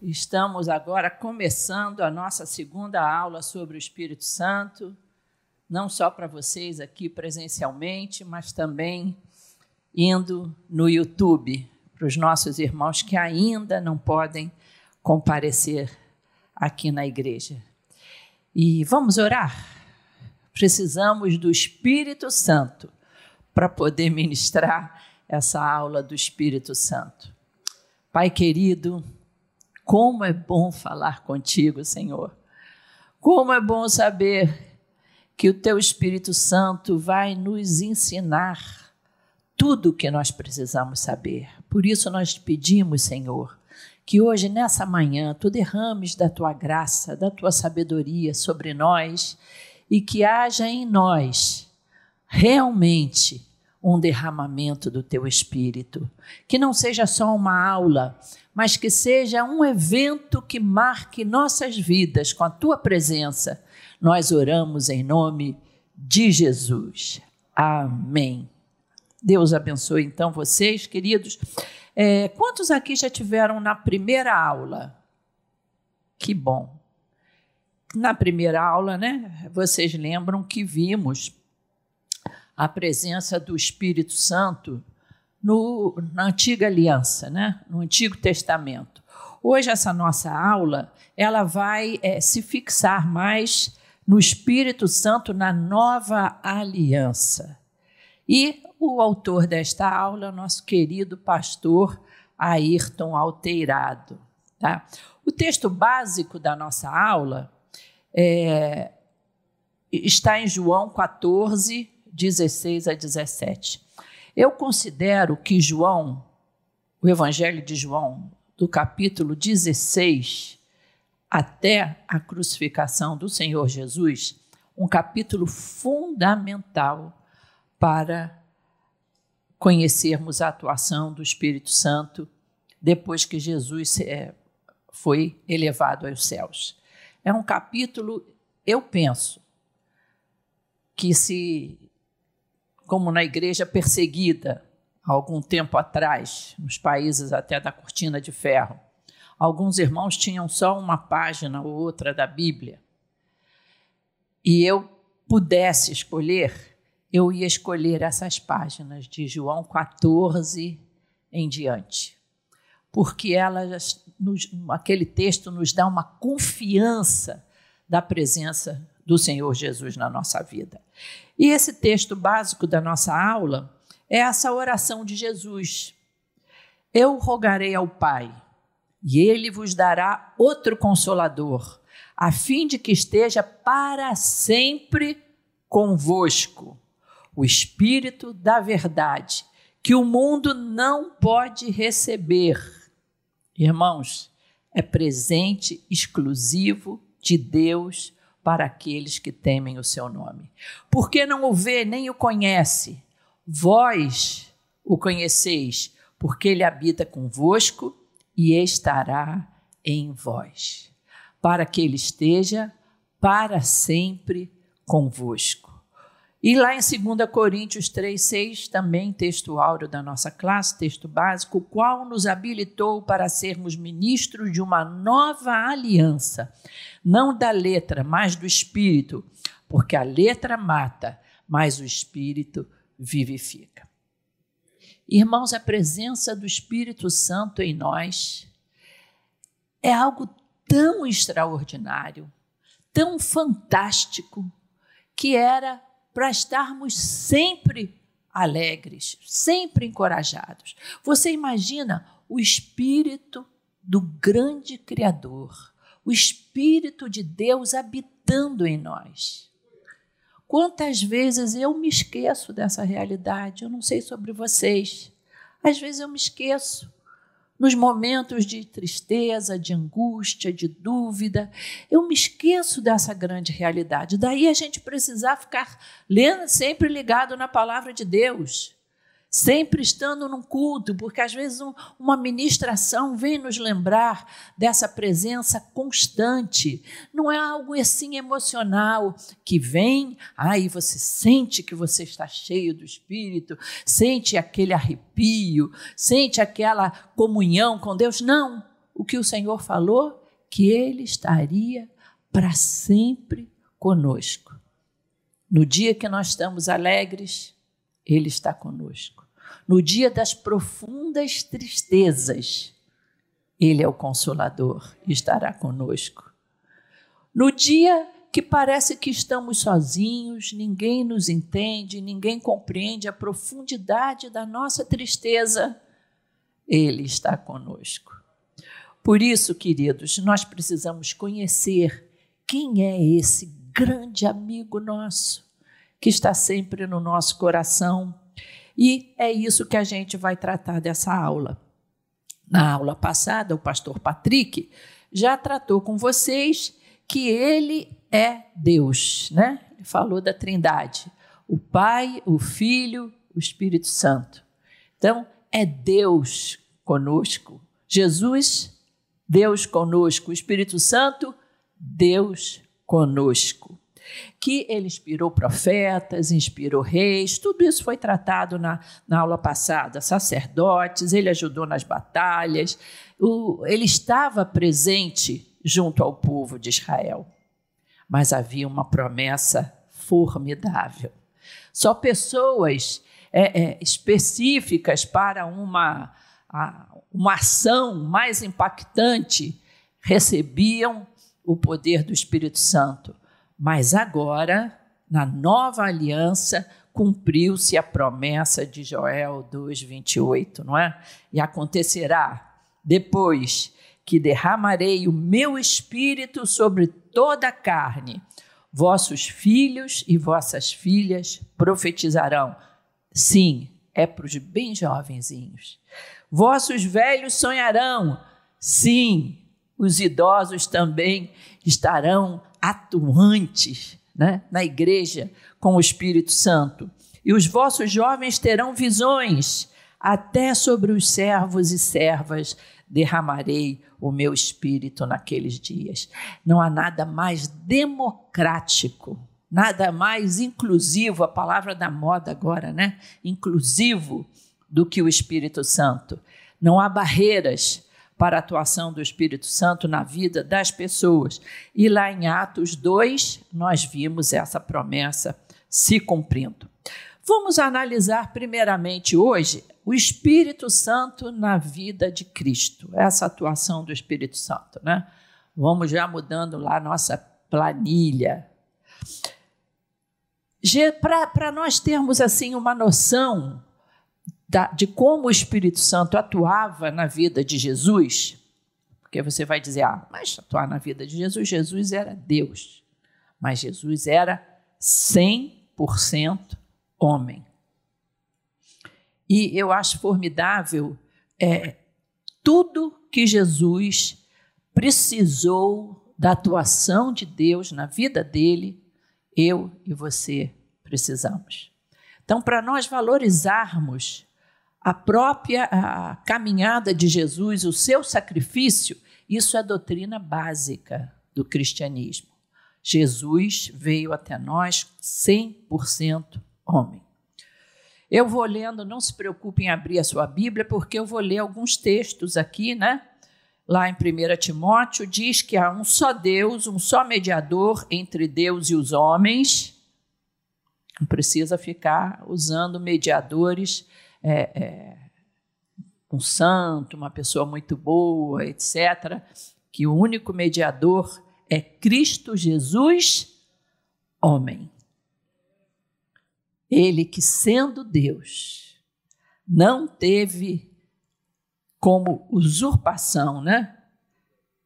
Estamos agora começando a nossa segunda aula sobre o Espírito Santo, não só para vocês aqui presencialmente, mas também indo no YouTube, para os nossos irmãos que ainda não podem comparecer aqui na igreja. E vamos orar? Precisamos do Espírito Santo para poder ministrar essa aula do Espírito Santo. Pai querido, como é bom falar contigo, Senhor. Como é bom saber que o teu Espírito Santo vai nos ensinar tudo o que nós precisamos saber. Por isso nós te pedimos, Senhor, que hoje, nessa manhã, tu derrames da tua graça, da tua sabedoria sobre nós e que haja em nós realmente um derramamento do teu espírito. Que não seja só uma aula, mas que seja um evento que marque nossas vidas com a tua presença. Nós oramos em nome de Jesus. Amém. Deus abençoe então vocês, queridos. É, quantos aqui já tiveram na primeira aula? Que bom. Na primeira aula, né? Vocês lembram que vimos a presença do Espírito Santo no, na antiga aliança, né? no Antigo Testamento. Hoje essa nossa aula ela vai é, se fixar mais no Espírito Santo na nova aliança. E o autor desta aula é o nosso querido pastor Ayrton Alteirado. Tá? O texto básico da nossa aula é, está em João 14, 16 a 17. Eu considero que João, o Evangelho de João, do capítulo 16 até a crucificação do Senhor Jesus, um capítulo fundamental para conhecermos a atuação do Espírito Santo depois que Jesus é, foi elevado aos céus. É um capítulo, eu penso, que se como na igreja perseguida, há algum tempo atrás, nos países até da cortina de ferro. Alguns irmãos tinham só uma página ou outra da Bíblia. E eu pudesse escolher, eu ia escolher essas páginas de João 14 em diante. Porque elas, nos, aquele texto nos dá uma confiança da presença do Senhor Jesus na nossa vida. E esse texto básico da nossa aula é essa oração de Jesus. Eu rogarei ao Pai, e ele vos dará outro consolador, a fim de que esteja para sempre convosco, o Espírito da Verdade, que o mundo não pode receber. Irmãos, é presente exclusivo de Deus para aqueles que temem o seu nome. Porque não o vê nem o conhece, vós o conheceis, porque ele habita convosco e estará em vós, para que ele esteja para sempre convosco. E lá em 2 Coríntios 3, 6, também texto áureo da nossa classe, texto básico, qual nos habilitou para sermos ministros de uma nova aliança, não da letra, mas do espírito, porque a letra mata, mas o espírito vivifica. Irmãos, a presença do Espírito Santo em nós é algo tão extraordinário, tão fantástico, que era para estarmos sempre alegres, sempre encorajados. Você imagina o espírito do grande Criador, o espírito de Deus habitando em nós. Quantas vezes eu me esqueço dessa realidade? Eu não sei sobre vocês. Às vezes eu me esqueço nos momentos de tristeza, de angústia, de dúvida, eu me esqueço dessa grande realidade. Daí a gente precisar ficar lendo, sempre ligado na palavra de Deus sempre estando num culto, porque às vezes um, uma ministração vem nos lembrar dessa presença constante. Não é algo assim emocional que vem, aí você sente que você está cheio do Espírito, sente aquele arrepio, sente aquela comunhão com Deus. Não. o que o Senhor falou? Que Ele estaria para sempre conosco. No dia que nós estamos alegres, Ele está conosco. No dia das profundas tristezas, Ele é o consolador e estará conosco. No dia que parece que estamos sozinhos, ninguém nos entende, ninguém compreende a profundidade da nossa tristeza, Ele está conosco. Por isso, queridos, nós precisamos conhecer quem é esse grande amigo nosso que está sempre no nosso coração. E é isso que a gente vai tratar dessa aula. Na aula passada, o pastor Patrick já tratou com vocês que ele é Deus, né? Falou da Trindade: o Pai, o Filho, o Espírito Santo. Então, é Deus conosco. Jesus, Deus conosco. O Espírito Santo, Deus conosco. Que ele inspirou profetas, inspirou reis, tudo isso foi tratado na, na aula passada. Sacerdotes, ele ajudou nas batalhas, o, ele estava presente junto ao povo de Israel mas havia uma promessa formidável. Só pessoas é, é, específicas para uma, a, uma ação mais impactante recebiam o poder do Espírito Santo. Mas agora, na nova aliança, cumpriu-se a promessa de Joel 2:28, não é? E acontecerá depois que derramarei o meu espírito sobre toda a carne. Vossos filhos e vossas filhas profetizarão. Sim, é para os bem jovenzinhos. Vossos velhos sonharão. Sim, os idosos também estarão atuantes né, na igreja com o Espírito Santo. E os vossos jovens terão visões, até sobre os servos e servas derramarei o meu espírito naqueles dias. Não há nada mais democrático, nada mais inclusivo, a palavra da moda agora, né? Inclusivo do que o Espírito Santo. Não há barreiras para a atuação do Espírito Santo na vida das pessoas. E lá em Atos 2, nós vimos essa promessa se cumprindo. Vamos analisar primeiramente hoje o Espírito Santo na vida de Cristo, essa atuação do Espírito Santo, né? Vamos já mudando lá nossa planilha. Para nós termos assim uma noção da, de como o Espírito Santo atuava na vida de Jesus, porque você vai dizer, ah, mas atuar na vida de Jesus, Jesus era Deus, mas Jesus era 100% homem. E eu acho formidável é, tudo que Jesus precisou da atuação de Deus na vida dele, eu e você precisamos. Então, para nós valorizarmos a própria a caminhada de Jesus, o seu sacrifício, isso é doutrina básica do cristianismo. Jesus veio até nós 100% homem. Eu vou lendo, não se preocupe em abrir a sua Bíblia, porque eu vou ler alguns textos aqui, né? Lá em 1 Timóteo, diz que há um só Deus, um só mediador entre Deus e os homens. Não precisa ficar usando mediadores, é, é, um santo, uma pessoa muito boa, etc. Que o único mediador é Cristo Jesus, homem. Ele que, sendo Deus, não teve como usurpação, né?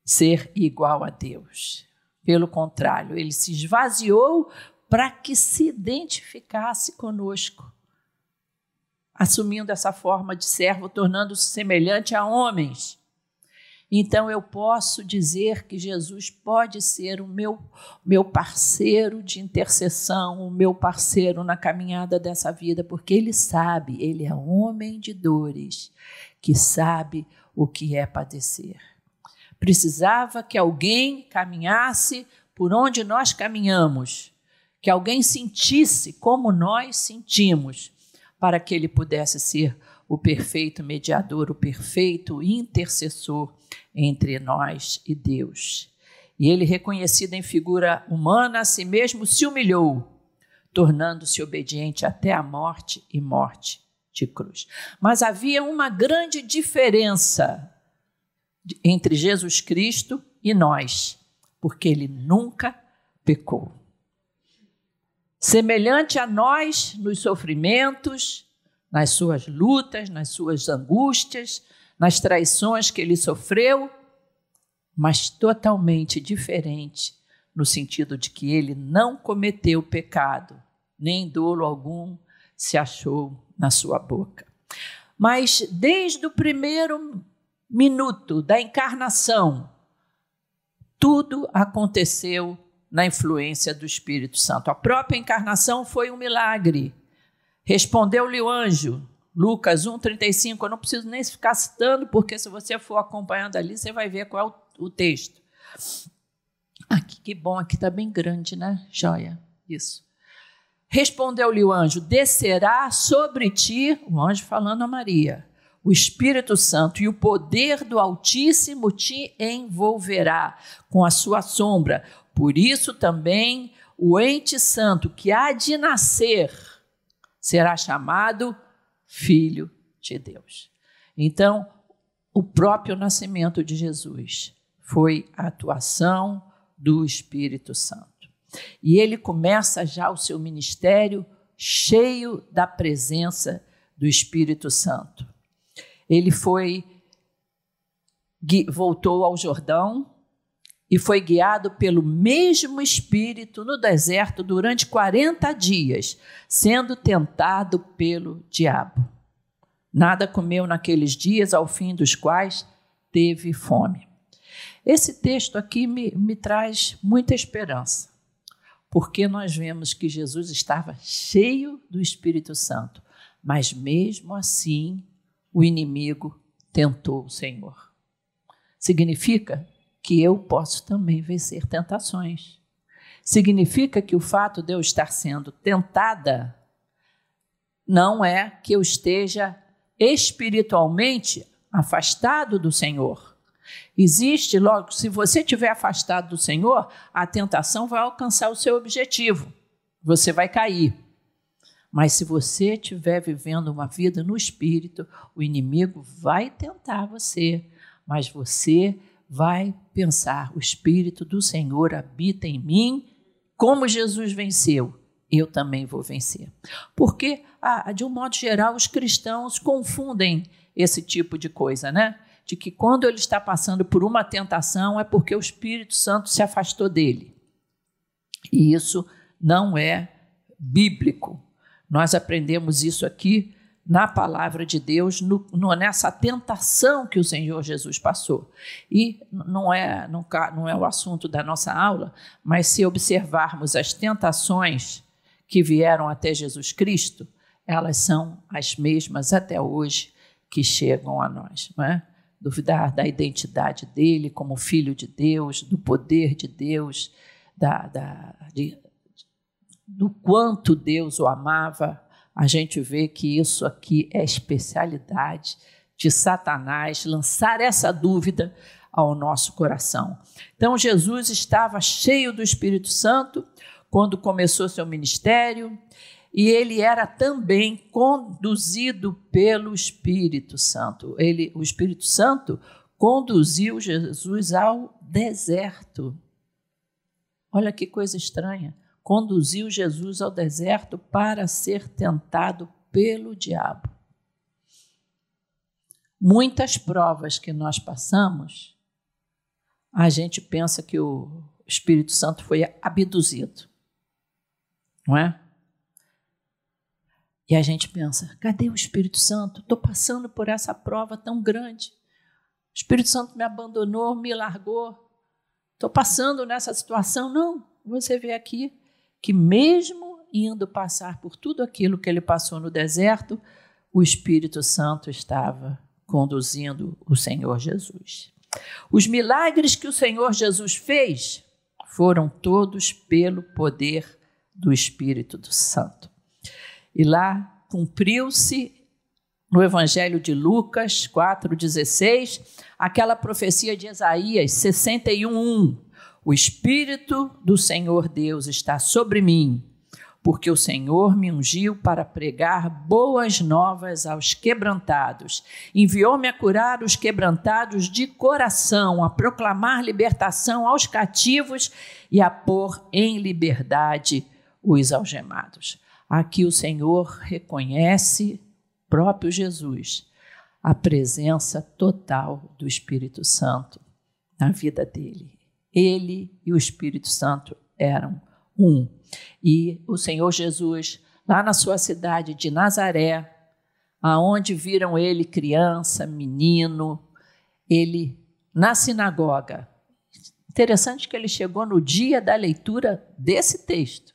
Ser igual a Deus. Pelo contrário, ele se esvaziou para que se identificasse conosco, assumindo essa forma de servo, tornando-se semelhante a homens então eu posso dizer que Jesus pode ser o meu, meu parceiro de intercessão, o meu parceiro na caminhada dessa vida, porque ele sabe, ele é homem de dores, que sabe o que é padecer. Precisava que alguém caminhasse por onde nós caminhamos, que alguém sentisse como nós sentimos, para que ele pudesse ser o perfeito mediador, o perfeito intercessor entre nós e Deus. E ele, reconhecido em figura humana, a si mesmo se humilhou, tornando-se obediente até a morte e morte de cruz. Mas havia uma grande diferença entre Jesus Cristo e nós, porque ele nunca pecou. Semelhante a nós nos sofrimentos, nas suas lutas, nas suas angústias, nas traições que ele sofreu, mas totalmente diferente, no sentido de que ele não cometeu pecado, nem dolo algum se achou na sua boca. Mas desde o primeiro minuto da encarnação, tudo aconteceu na influência do Espírito Santo. A própria encarnação foi um milagre. Respondeu-lhe o anjo, Lucas 1,35. Eu não preciso nem ficar citando, porque se você for acompanhando ali, você vai ver qual é o, o texto. Aqui, que bom, aqui está bem grande, né? Joia. Isso. Respondeu-lhe o anjo: Descerá sobre ti, o anjo falando a Maria, o Espírito Santo e o poder do Altíssimo te envolverá com a sua sombra. Por isso também o ente santo que há de nascer será chamado Filho de Deus. Então, o próprio nascimento de Jesus foi a atuação do Espírito Santo. E ele começa já o seu ministério cheio da presença do Espírito Santo. Ele foi voltou ao Jordão e foi guiado pelo mesmo Espírito no deserto durante 40 dias, sendo tentado pelo diabo. Nada comeu naqueles dias, ao fim dos quais teve fome. Esse texto aqui me, me traz muita esperança porque nós vemos que Jesus estava cheio do Espírito Santo, mas mesmo assim o inimigo tentou o Senhor. Significa que eu posso também vencer tentações. Significa que o fato de eu estar sendo tentada não é que eu esteja espiritualmente afastado do Senhor. Existe, logo, se você estiver afastado do Senhor, a tentação vai alcançar o seu objetivo. Você vai cair. Mas se você estiver vivendo uma vida no espírito, o inimigo vai tentar você, mas você vai pensar: o espírito do Senhor habita em mim, como Jesus venceu, eu também vou vencer. Porque, de um modo geral, os cristãos confundem esse tipo de coisa, né? de que quando ele está passando por uma tentação é porque o Espírito Santo se afastou dele. E isso não é bíblico. Nós aprendemos isso aqui na palavra de Deus, no, no, nessa tentação que o Senhor Jesus passou. E não é, não, não é o assunto da nossa aula, mas se observarmos as tentações que vieram até Jesus Cristo, elas são as mesmas até hoje que chegam a nós. Não é? duvidar da identidade dele como filho de Deus, do poder de Deus, da, da, de, do quanto Deus o amava, a gente vê que isso aqui é especialidade de Satanás lançar essa dúvida ao nosso coração. Então, Jesus estava cheio do Espírito Santo quando começou seu ministério, e ele era também conduzido pelo Espírito Santo. Ele, o Espírito Santo conduziu Jesus ao deserto. Olha que coisa estranha. Conduziu Jesus ao deserto para ser tentado pelo diabo. Muitas provas que nós passamos, a gente pensa que o Espírito Santo foi abduzido. Não é? E a gente pensa: cadê o Espírito Santo? Estou passando por essa prova tão grande. O Espírito Santo me abandonou, me largou. Estou passando nessa situação. Não, você vê aqui que, mesmo indo passar por tudo aquilo que ele passou no deserto, o Espírito Santo estava conduzindo o Senhor Jesus. Os milagres que o Senhor Jesus fez foram todos pelo poder do Espírito Santo. E lá cumpriu-se no Evangelho de Lucas 4,16, aquela profecia de Isaías 61:1. O Espírito do Senhor Deus está sobre mim, porque o Senhor me ungiu para pregar boas novas aos quebrantados. Enviou-me a curar os quebrantados de coração, a proclamar libertação aos cativos e a pôr em liberdade os algemados. Aqui o Senhor reconhece próprio Jesus, a presença total do Espírito Santo na vida dele. Ele e o Espírito Santo eram um. E o Senhor Jesus, lá na sua cidade de Nazaré, aonde viram ele criança, menino, ele na sinagoga. Interessante que ele chegou no dia da leitura desse texto.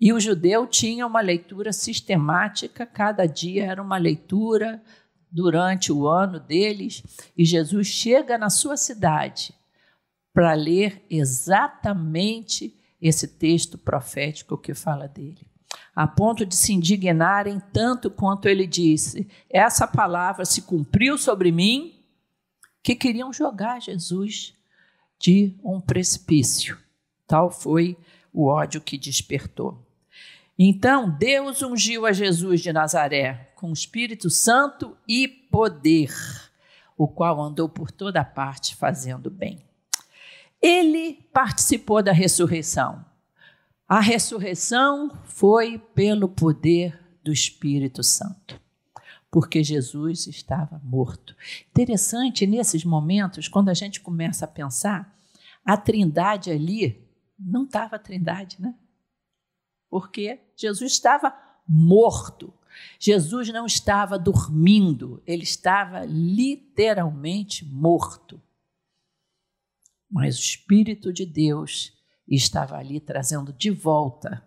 E o judeu tinha uma leitura sistemática, cada dia era uma leitura durante o ano deles, e Jesus chega na sua cidade para ler exatamente esse texto profético que fala dele, a ponto de se indignarem tanto quanto ele disse: Essa palavra se cumpriu sobre mim, que queriam jogar Jesus de um precipício. Tal foi o ódio que despertou. Então, Deus ungiu a Jesus de Nazaré com o Espírito Santo e poder, o qual andou por toda parte fazendo bem. Ele participou da ressurreição. A ressurreição foi pelo poder do Espírito Santo, porque Jesus estava morto. Interessante nesses momentos, quando a gente começa a pensar, a Trindade ali não estava a Trindade, né? porque Jesus estava morto. Jesus não estava dormindo, ele estava literalmente morto. Mas o Espírito de Deus estava ali trazendo de volta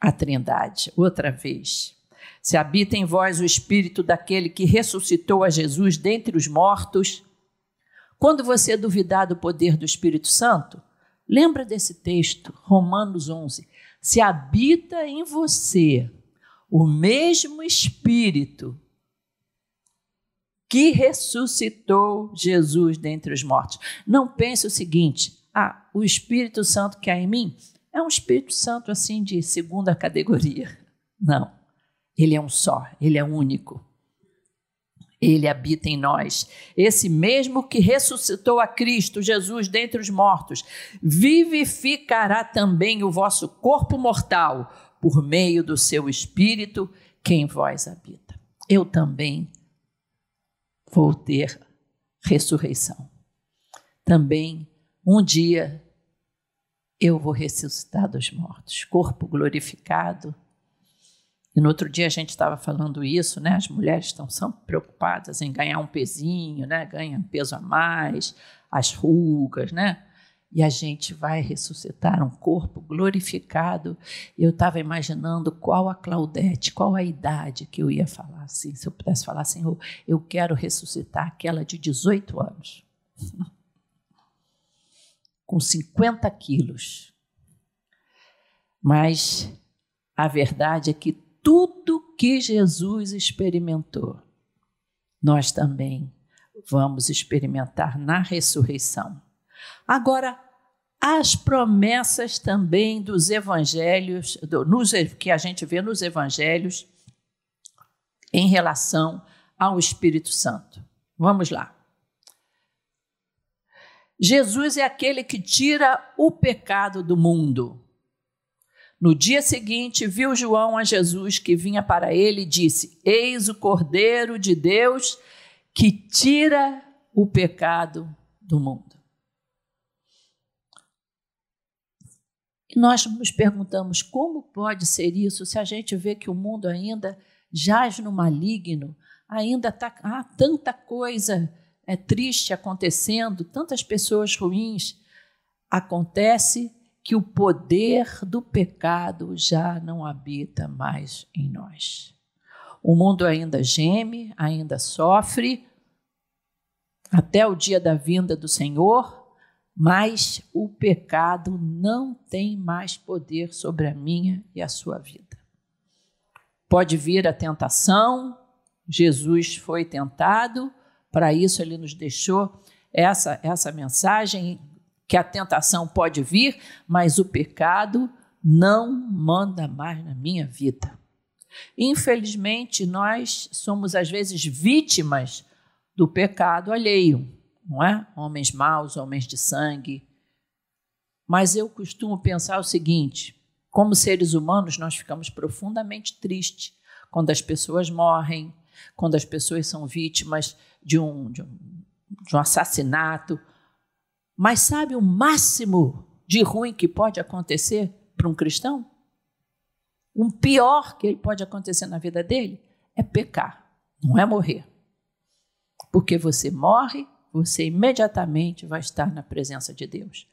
a Trindade, outra vez. Se habita em vós o Espírito daquele que ressuscitou a Jesus dentre os mortos. Quando você duvidar do poder do Espírito Santo, lembra desse texto, Romanos 11 se habita em você o mesmo Espírito que ressuscitou Jesus dentre os mortos. Não pense o seguinte: ah, o Espírito Santo que há em mim é um Espírito Santo assim de segunda categoria. Não. Ele é um só, ele é único. Ele habita em nós. Esse mesmo que ressuscitou a Cristo Jesus dentre os mortos, vivificará também o vosso corpo mortal por meio do seu Espírito que em vós habita. Eu também vou ter ressurreição. Também um dia eu vou ressuscitar dos mortos, corpo glorificado e no outro dia a gente estava falando isso, né? As mulheres estão sempre preocupadas em ganhar um pezinho, né? Ganham peso a mais, as rugas, né? E a gente vai ressuscitar um corpo glorificado. Eu estava imaginando qual a Claudete, qual a idade que eu ia falar assim. Se eu pudesse falar eu, eu quero ressuscitar aquela de 18 anos, com 50 quilos. Mas a verdade é que tudo que Jesus experimentou, nós também vamos experimentar na ressurreição. Agora, as promessas também dos evangelhos, do, nos, que a gente vê nos evangelhos, em relação ao Espírito Santo. Vamos lá. Jesus é aquele que tira o pecado do mundo. No dia seguinte, viu João a Jesus que vinha para ele e disse: Eis o Cordeiro de Deus que tira o pecado do mundo. E nós nos perguntamos como pode ser isso se a gente vê que o mundo ainda jaz no maligno, ainda tá, há tanta coisa é, triste acontecendo, tantas pessoas ruins. Acontece que o poder do pecado já não habita mais em nós. O mundo ainda geme, ainda sofre, até o dia da vinda do Senhor, mas o pecado não tem mais poder sobre a minha e a sua vida. Pode vir a tentação, Jesus foi tentado, para isso ele nos deixou essa, essa mensagem que a tentação pode vir, mas o pecado não manda mais na minha vida. Infelizmente, nós somos às vezes vítimas do pecado alheio, não é? Homens maus, homens de sangue. Mas eu costumo pensar o seguinte: como seres humanos, nós ficamos profundamente tristes quando as pessoas morrem, quando as pessoas são vítimas de um, de um, de um assassinato. Mas sabe o máximo de ruim que pode acontecer para um cristão? O pior que pode acontecer na vida dele é pecar, não é morrer. Porque você morre, você imediatamente vai estar na presença de Deus.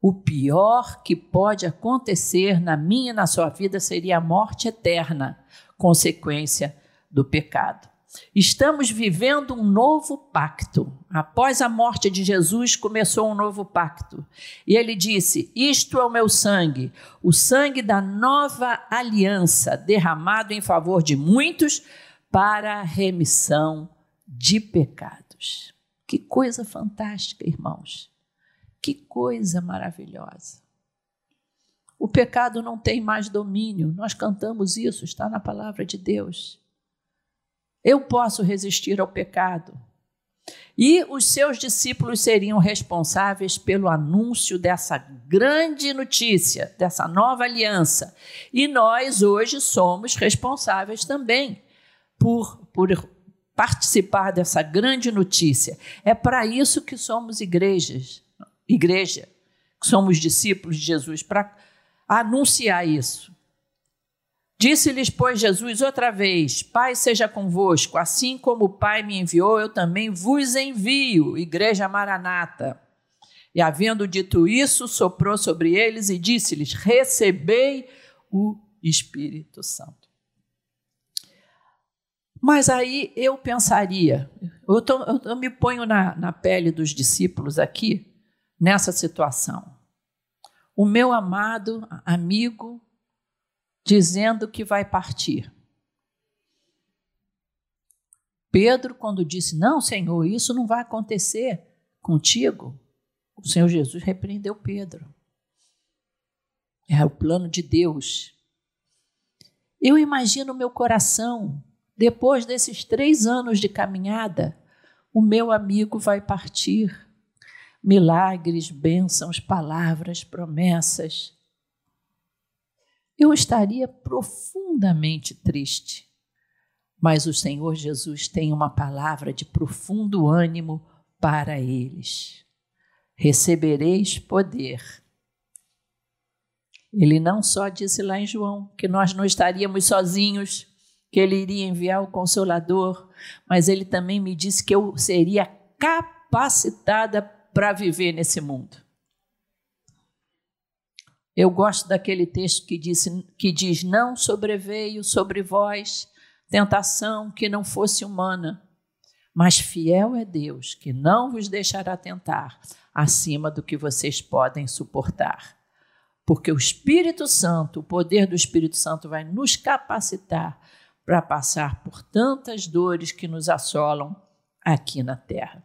O pior que pode acontecer na minha e na sua vida seria a morte eterna, consequência do pecado. Estamos vivendo um novo pacto. Após a morte de Jesus, começou um novo pacto. E ele disse: Isto é o meu sangue, o sangue da nova aliança, derramado em favor de muitos para a remissão de pecados. Que coisa fantástica, irmãos. Que coisa maravilhosa. O pecado não tem mais domínio. Nós cantamos isso, está na palavra de Deus. Eu posso resistir ao pecado. E os seus discípulos seriam responsáveis pelo anúncio dessa grande notícia, dessa nova aliança. E nós hoje somos responsáveis também por, por participar dessa grande notícia. É para isso que somos igrejas, igreja, que somos discípulos de Jesus, para anunciar isso. Disse-lhes, pois, Jesus outra vez: Pai seja convosco, assim como o Pai me enviou, eu também vos envio, Igreja Maranata. E havendo dito isso, soprou sobre eles e disse-lhes: Recebei o Espírito Santo. Mas aí eu pensaria, eu, tô, eu me ponho na, na pele dos discípulos aqui, nessa situação. O meu amado amigo dizendo que vai partir. Pedro, quando disse: Não, Senhor, isso não vai acontecer contigo, o Senhor Jesus repreendeu Pedro. É o plano de Deus. Eu imagino o meu coração, depois desses três anos de caminhada, o meu amigo vai partir. Milagres, bênçãos, palavras, promessas eu estaria profundamente triste. Mas o Senhor Jesus tem uma palavra de profundo ânimo para eles. Recebereis poder. Ele não só disse lá em João que nós não estaríamos sozinhos, que ele iria enviar o consolador, mas ele também me disse que eu seria capacitada para viver nesse mundo. Eu gosto daquele texto que, disse, que diz: Não sobreveio sobre vós tentação que não fosse humana, mas fiel é Deus, que não vos deixará tentar acima do que vocês podem suportar. Porque o Espírito Santo, o poder do Espírito Santo, vai nos capacitar para passar por tantas dores que nos assolam aqui na terra.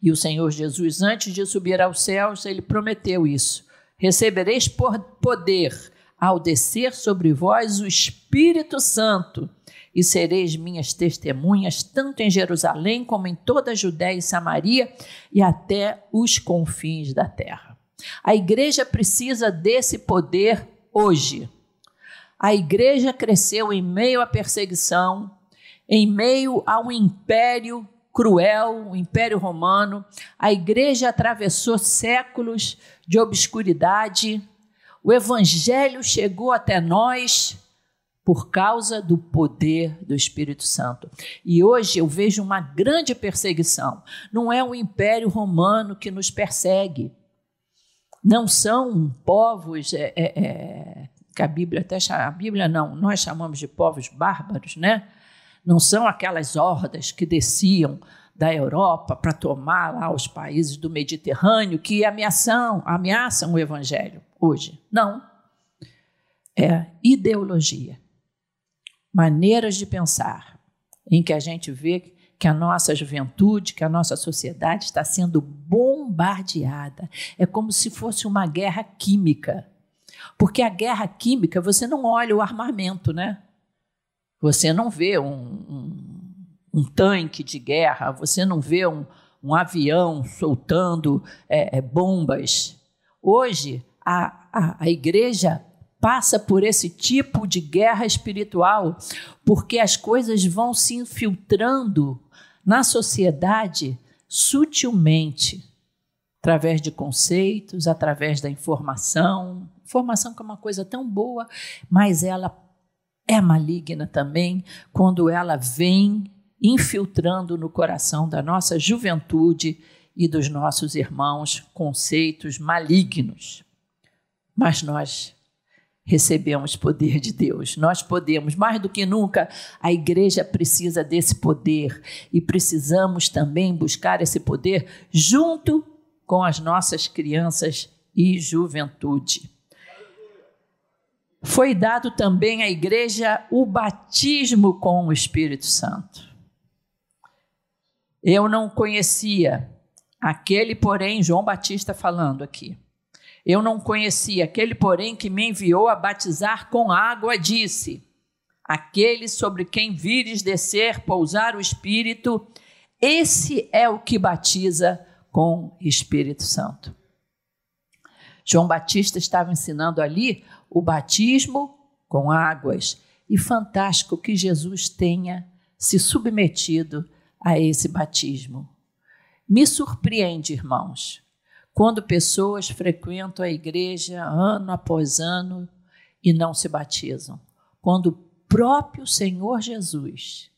E o Senhor Jesus, antes de subir aos céus, ele prometeu isso recebereis poder ao descer sobre vós o Espírito Santo, e sereis minhas testemunhas, tanto em Jerusalém como em toda a Judéia e Samaria e até os confins da terra. A igreja precisa desse poder hoje. A igreja cresceu em meio à perseguição, em meio a um império cruel, o Império Romano. A igreja atravessou séculos de obscuridade. O evangelho chegou até nós por causa do poder do Espírito Santo. E hoje eu vejo uma grande perseguição. Não é o Império Romano que nos persegue. Não são povos é, é, é, que a Bíblia até chama, a Bíblia não, nós chamamos de povos bárbaros, né? Não são aquelas hordas que desciam da Europa para tomar lá os países do Mediterrâneo que ameaçam, ameaçam o evangelho hoje. Não. É ideologia, maneiras de pensar, em que a gente vê que a nossa juventude, que a nossa sociedade está sendo bombardeada. É como se fosse uma guerra química. Porque a guerra química, você não olha o armamento, né? Você não vê um, um, um tanque de guerra, você não vê um, um avião soltando é, é, bombas. Hoje, a, a, a igreja passa por esse tipo de guerra espiritual, porque as coisas vão se infiltrando na sociedade sutilmente, através de conceitos, através da informação. Informação que é uma coisa tão boa, mas ela é maligna também quando ela vem infiltrando no coração da nossa juventude e dos nossos irmãos conceitos malignos. Mas nós recebemos poder de Deus. Nós podemos, mais do que nunca, a igreja precisa desse poder e precisamos também buscar esse poder junto com as nossas crianças e juventude. Foi dado também à igreja o batismo com o Espírito Santo. Eu não conhecia aquele, porém, João Batista falando aqui. Eu não conhecia aquele, porém, que me enviou a batizar com água, disse: Aquele sobre quem vires descer, pousar o Espírito, esse é o que batiza com Espírito Santo. João Batista estava ensinando ali o batismo com águas, e fantástico que Jesus tenha se submetido a esse batismo. Me surpreende, irmãos, quando pessoas frequentam a igreja ano após ano e não se batizam. Quando o próprio Senhor Jesus,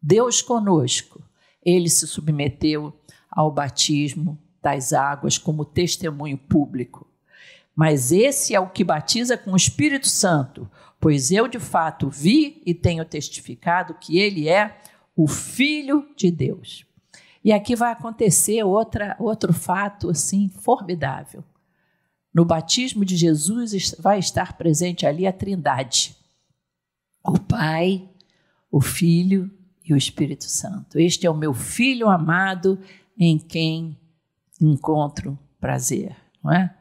Deus conosco, ele se submeteu ao batismo das águas como testemunho público. Mas esse é o que batiza com o Espírito Santo, pois eu de fato vi e tenho testificado que ele é o Filho de Deus. E aqui vai acontecer outra, outro fato assim formidável. No batismo de Jesus vai estar presente ali a Trindade: o Pai, o Filho e o Espírito Santo. Este é o meu filho amado em quem encontro prazer, não é?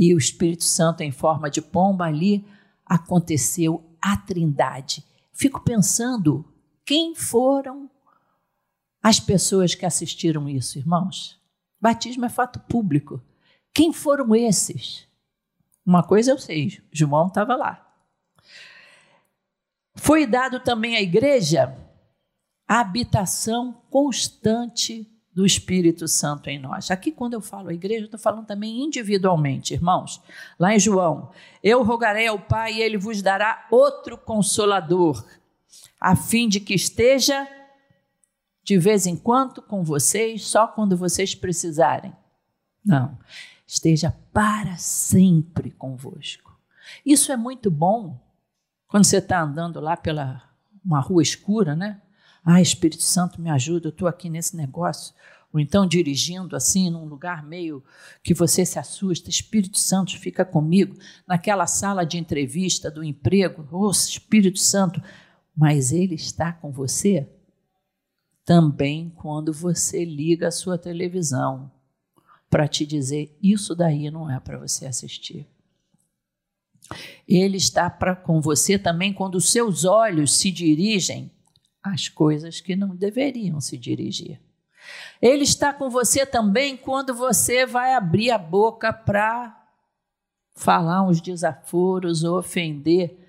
E o Espírito Santo em forma de pomba ali aconteceu a Trindade. Fico pensando quem foram as pessoas que assistiram isso, irmãos? Batismo é fato público. Quem foram esses? Uma coisa eu sei, João estava lá. Foi dado também à igreja a habitação constante do Espírito Santo em nós. Aqui, quando eu falo a igreja, estou falando também individualmente, irmãos. Lá em João, eu rogarei ao Pai e ele vos dará outro consolador a fim de que esteja de vez em quando com vocês, só quando vocês precisarem. Não, esteja para sempre convosco. Isso é muito bom quando você está andando lá pela uma rua escura, né? Ah, Espírito Santo, me ajuda, eu estou aqui nesse negócio. Ou então dirigindo assim, num lugar meio que você se assusta. Espírito Santo, fica comigo. Naquela sala de entrevista do emprego. Oh, Espírito Santo, mas Ele está com você também quando você liga a sua televisão para te dizer: isso daí não é para você assistir. Ele está pra, com você também quando os seus olhos se dirigem às coisas que não deveriam se dirigir. Ele está com você também quando você vai abrir a boca para falar uns desaforos ou ofender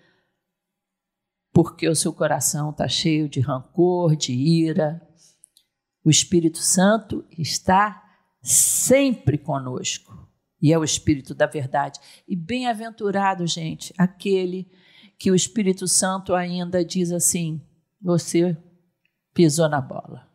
porque o seu coração está cheio de rancor, de ira. O Espírito Santo está sempre conosco e é o Espírito da verdade. E bem-aventurado, gente, aquele que o Espírito Santo ainda diz assim: você pisou na bola.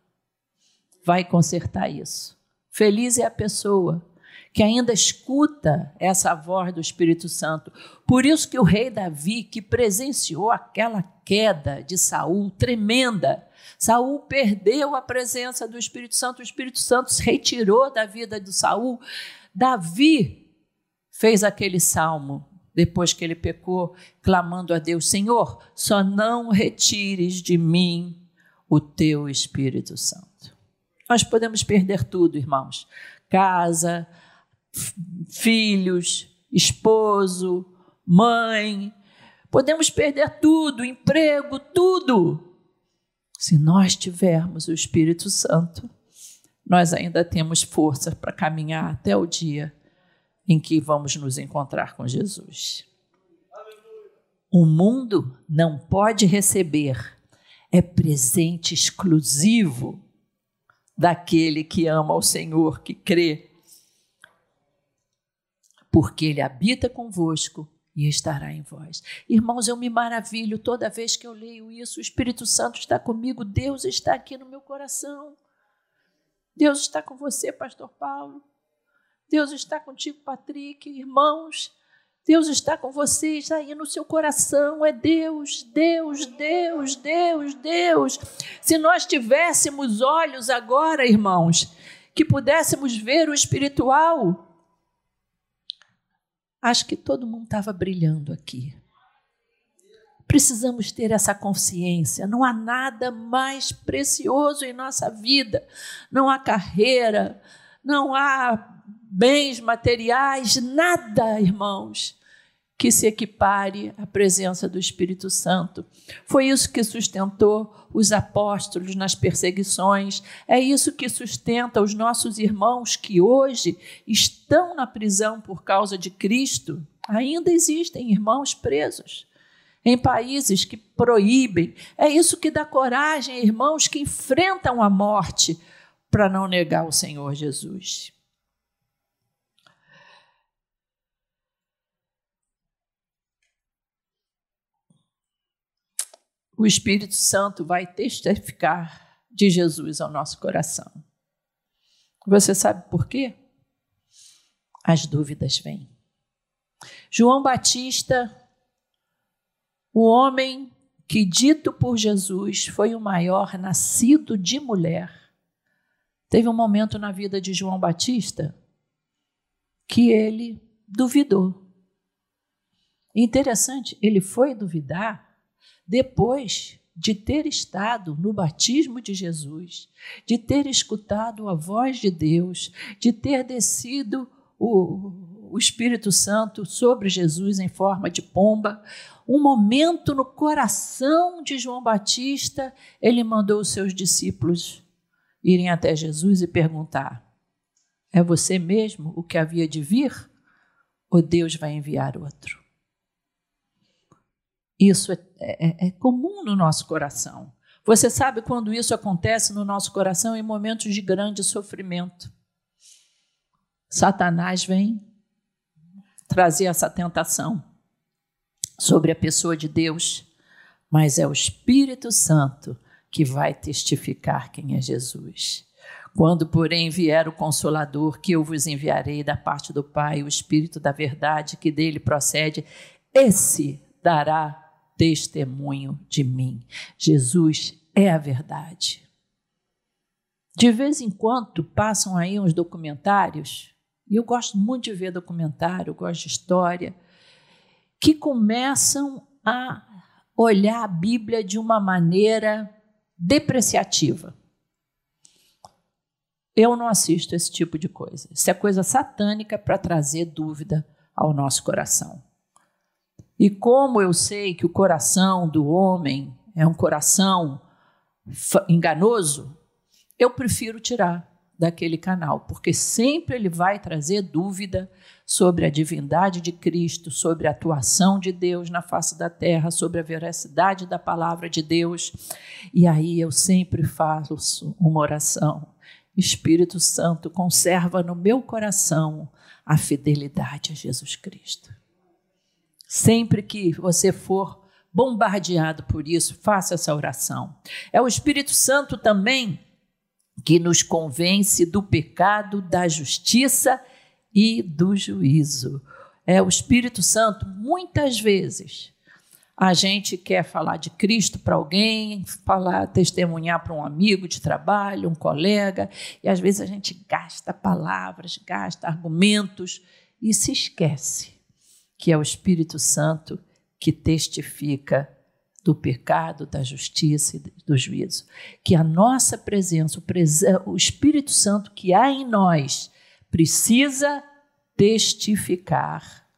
Vai consertar isso. Feliz é a pessoa que ainda escuta essa voz do Espírito Santo. Por isso que o rei Davi, que presenciou aquela queda de Saul tremenda, Saul perdeu a presença do Espírito Santo, o Espírito Santo se retirou da vida de Saul. Davi fez aquele salmo depois que ele pecou, clamando a Deus: Senhor, só não retires de mim o teu Espírito Santo. Nós podemos perder tudo, irmãos: casa, filhos, esposo, mãe. Podemos perder tudo, emprego, tudo. Se nós tivermos o Espírito Santo, nós ainda temos força para caminhar até o dia em que vamos nos encontrar com Jesus. O mundo não pode receber, é presente exclusivo daquele que ama ao Senhor, que crê, porque Ele habita convosco e estará em vós. Irmãos, eu me maravilho toda vez que eu leio isso. O Espírito Santo está comigo, Deus está aqui no meu coração. Deus está com você, Pastor Paulo. Deus está contigo, Patrick, irmãos. Deus está com vocês aí no seu coração. É Deus, Deus, Deus, Deus, Deus. Se nós tivéssemos olhos agora, irmãos, que pudéssemos ver o espiritual, acho que todo mundo estava brilhando aqui. Precisamos ter essa consciência. Não há nada mais precioso em nossa vida. Não há carreira, não há bens materiais, nada, irmãos, que se equipare à presença do Espírito Santo. Foi isso que sustentou os apóstolos nas perseguições, é isso que sustenta os nossos irmãos que hoje estão na prisão por causa de Cristo. Ainda existem irmãos presos em países que proíbem. É isso que dá coragem, irmãos que enfrentam a morte para não negar o Senhor Jesus. O Espírito Santo vai testificar de Jesus ao nosso coração. Você sabe por quê? As dúvidas vêm. João Batista, o homem que, dito por Jesus, foi o maior nascido de mulher, teve um momento na vida de João Batista que ele duvidou. Interessante, ele foi duvidar depois de ter estado no batismo de Jesus, de ter escutado a voz de Deus, de ter descido o, o Espírito Santo sobre Jesus em forma de pomba, um momento no coração de João Batista, ele mandou os seus discípulos irem até Jesus e perguntar: É você mesmo o que havia de vir? Ou Deus vai enviar outro? Isso é, é, é, comum no nosso coração. Você sabe quando isso acontece no nosso coração em momentos de grande sofrimento. Satanás vem trazer essa tentação sobre a pessoa de Deus, mas é o Espírito Santo que vai testificar quem é Jesus. Quando, porém, vier o Consolador, que eu vos enviarei da parte do Pai, o Espírito da verdade que dele procede, esse dará testemunho de mim. Jesus é a verdade. De vez em quando passam aí uns documentários, e eu gosto muito de ver documentário, gosto de história, que começam a olhar a Bíblia de uma maneira depreciativa. Eu não assisto esse tipo de coisa. Isso é coisa satânica para trazer dúvida ao nosso coração. E como eu sei que o coração do homem é um coração enganoso, eu prefiro tirar daquele canal, porque sempre ele vai trazer dúvida sobre a divindade de Cristo, sobre a atuação de Deus na face da terra, sobre a veracidade da palavra de Deus. E aí eu sempre faço uma oração. Espírito Santo, conserva no meu coração a fidelidade a Jesus Cristo. Sempre que você for bombardeado por isso, faça essa oração. É o Espírito Santo também que nos convence do pecado, da justiça e do juízo. É o Espírito Santo, muitas vezes, a gente quer falar de Cristo para alguém, falar, testemunhar para um amigo de trabalho, um colega, e às vezes a gente gasta palavras, gasta argumentos e se esquece que é o Espírito Santo que testifica do pecado, da justiça e do juízo. Que a nossa presença, o Espírito Santo que há em nós, precisa testificar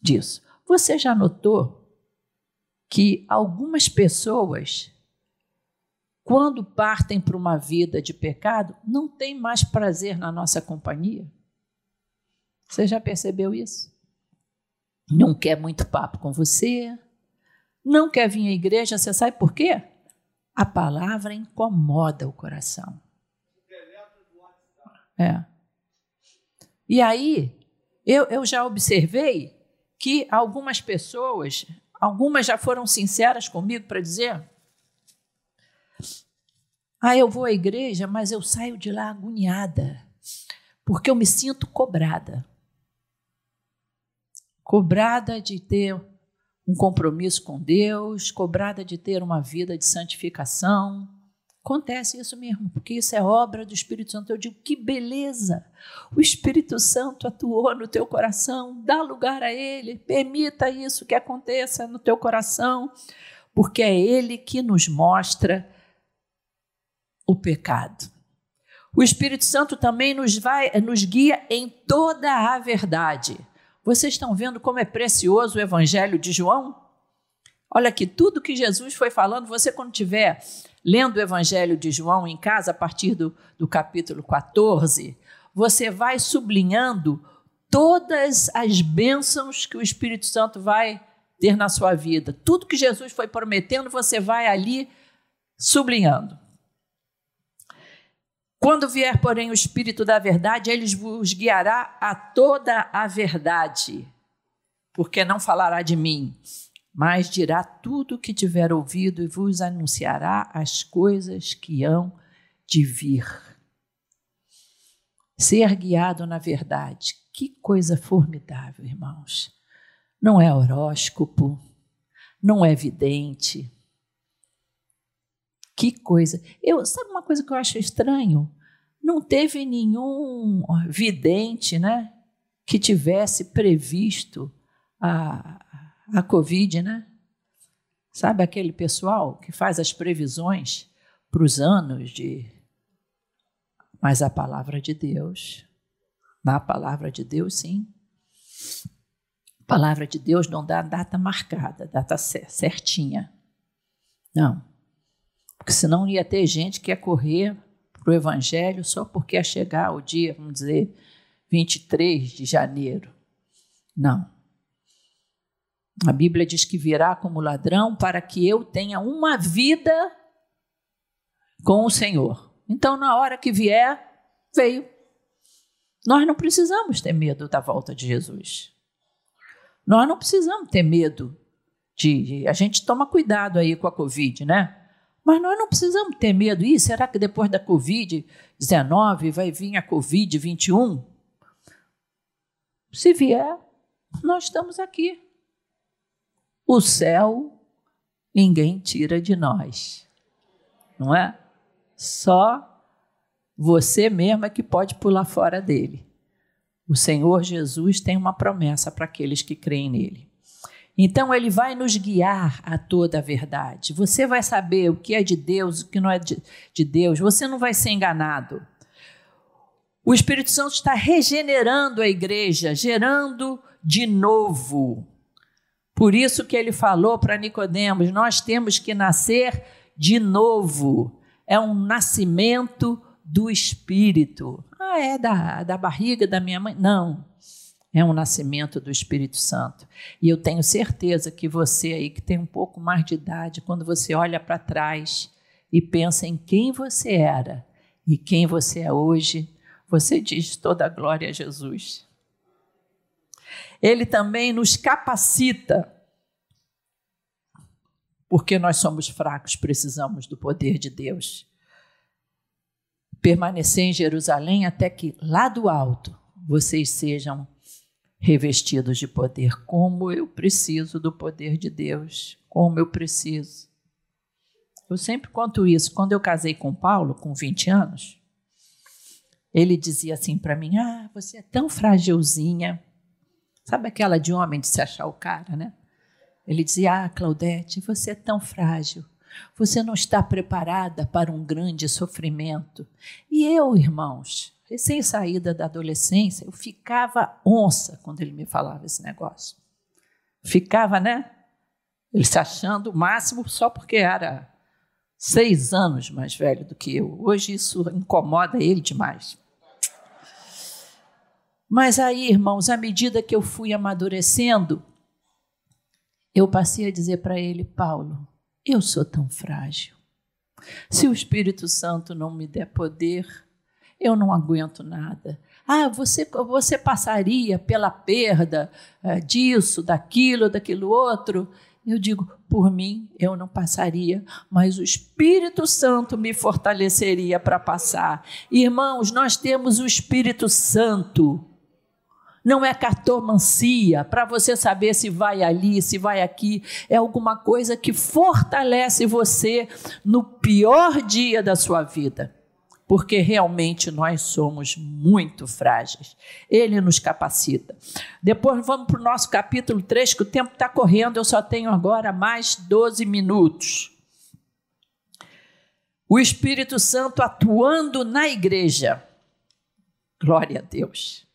disso. Você já notou que algumas pessoas, quando partem para uma vida de pecado, não têm mais prazer na nossa companhia? Você já percebeu isso? Não quer muito papo com você, não quer vir à igreja, você sabe por quê? A palavra incomoda o coração. É. E aí, eu, eu já observei que algumas pessoas, algumas já foram sinceras comigo para dizer: ah, eu vou à igreja, mas eu saio de lá agoniada, porque eu me sinto cobrada. Cobrada de ter um compromisso com Deus, cobrada de ter uma vida de santificação. Acontece isso mesmo, porque isso é obra do Espírito Santo. Eu digo, que beleza! O Espírito Santo atuou no teu coração, dá lugar a Ele, permita isso que aconteça no teu coração, porque é Ele que nos mostra o pecado. O Espírito Santo também nos, vai, nos guia em toda a verdade. Vocês estão vendo como é precioso o Evangelho de João? Olha aqui, tudo que Jesus foi falando, você quando estiver lendo o Evangelho de João em casa, a partir do, do capítulo 14, você vai sublinhando todas as bênçãos que o Espírito Santo vai ter na sua vida. Tudo que Jesus foi prometendo, você vai ali sublinhando. Quando vier, porém, o Espírito da Verdade, ele vos guiará a toda a verdade, porque não falará de mim, mas dirá tudo o que tiver ouvido e vos anunciará as coisas que hão de vir. Ser guiado na verdade, que coisa formidável, irmãos. Não é horóscopo, não é vidente, que coisa. Eu, sabe uma coisa que eu acho estranho? Não teve nenhum vidente, né, que tivesse previsto a, a Covid, né? Sabe aquele pessoal que faz as previsões para os anos de. Mas a palavra de Deus, na palavra de Deus, sim. A palavra de Deus não dá data marcada, data certinha. Não. Porque senão ia ter gente que ia correr para o Evangelho só porque ia chegar o dia, vamos dizer, 23 de janeiro. Não. A Bíblia diz que virá como ladrão para que eu tenha uma vida com o Senhor. Então, na hora que vier, veio. Nós não precisamos ter medo da volta de Jesus. Nós não precisamos ter medo de. A gente toma cuidado aí com a Covid, né? Mas nós não precisamos ter medo. Ih, será que depois da Covid-19 vai vir a Covid-21? Se vier, nós estamos aqui. O céu ninguém tira de nós. Não é? Só você mesmo é que pode pular fora dele. O Senhor Jesus tem uma promessa para aqueles que creem nele. Então ele vai nos guiar a toda a verdade. Você vai saber o que é de Deus, o que não é de, de Deus. Você não vai ser enganado. O Espírito Santo está regenerando a igreja, gerando de novo. Por isso que ele falou para Nicodemos: nós temos que nascer de novo. É um nascimento do Espírito. Ah, é da, da barriga da minha mãe? Não é um nascimento do Espírito Santo. E eu tenho certeza que você aí que tem um pouco mais de idade, quando você olha para trás e pensa em quem você era e quem você é hoje, você diz toda a glória a Jesus. Ele também nos capacita, porque nós somos fracos, precisamos do poder de Deus. Permanecer em Jerusalém até que lá do alto vocês sejam revestidos de poder. Como eu preciso do poder de Deus, como eu preciso. Eu sempre conto isso. Quando eu casei com Paulo, com 20 anos, ele dizia assim para mim: Ah, você é tão fragilzinha. Sabe aquela de homem de se achar o cara, né? Ele dizia: Ah, Claudete, você é tão frágil. Você não está preparada para um grande sofrimento. E eu, irmãos, recém-saída da adolescência, eu ficava onça quando ele me falava esse negócio. Ficava, né? Ele se achando o máximo só porque era seis anos mais velho do que eu. Hoje isso incomoda ele demais. Mas aí, irmãos, à medida que eu fui amadurecendo, eu passei a dizer para ele, Paulo, eu sou tão frágil. Se o Espírito Santo não me der poder, eu não aguento nada. Ah, você, você passaria pela perda é, disso, daquilo, daquilo outro. Eu digo, por mim, eu não passaria, mas o Espírito Santo me fortaleceria para passar. Irmãos, nós temos o Espírito Santo não é cartomancia para você saber se vai ali, se vai aqui. É alguma coisa que fortalece você no pior dia da sua vida. Porque realmente nós somos muito frágeis. Ele nos capacita. Depois vamos para o nosso capítulo 3, que o tempo está correndo, eu só tenho agora mais 12 minutos. O Espírito Santo atuando na igreja. Glória a Deus.